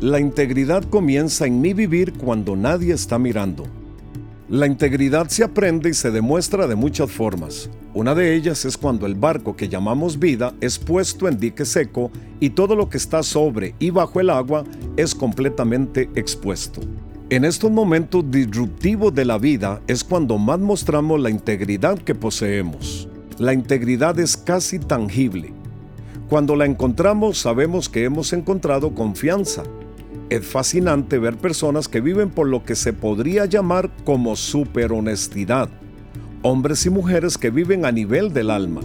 La integridad comienza en mi vivir cuando nadie está mirando. La integridad se aprende y se demuestra de muchas formas. Una de ellas es cuando el barco que llamamos vida es puesto en dique seco y todo lo que está sobre y bajo el agua es completamente expuesto. En estos momentos disruptivos de la vida es cuando más mostramos la integridad que poseemos. La integridad es casi tangible. Cuando la encontramos sabemos que hemos encontrado confianza, es fascinante ver personas que viven por lo que se podría llamar como superhonestidad. Hombres y mujeres que viven a nivel del alma.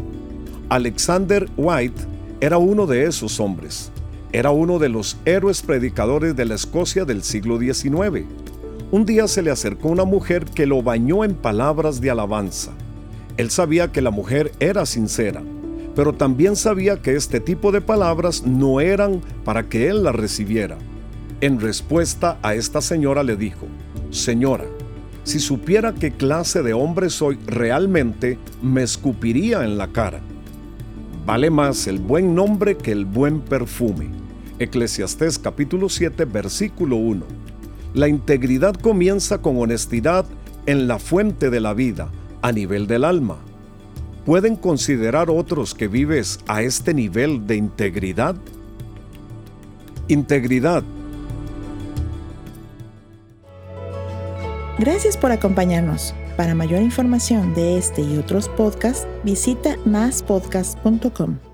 Alexander White era uno de esos hombres. Era uno de los héroes predicadores de la Escocia del siglo XIX. Un día se le acercó una mujer que lo bañó en palabras de alabanza. Él sabía que la mujer era sincera, pero también sabía que este tipo de palabras no eran para que él las recibiera. En respuesta a esta señora le dijo, Señora, si supiera qué clase de hombre soy realmente, me escupiría en la cara. Vale más el buen nombre que el buen perfume. Eclesiastés capítulo 7 versículo 1. La integridad comienza con honestidad en la fuente de la vida, a nivel del alma. ¿Pueden considerar otros que vives a este nivel de integridad? Integridad Gracias por acompañarnos. Para mayor información de este y otros podcasts, visita maspodcast.com.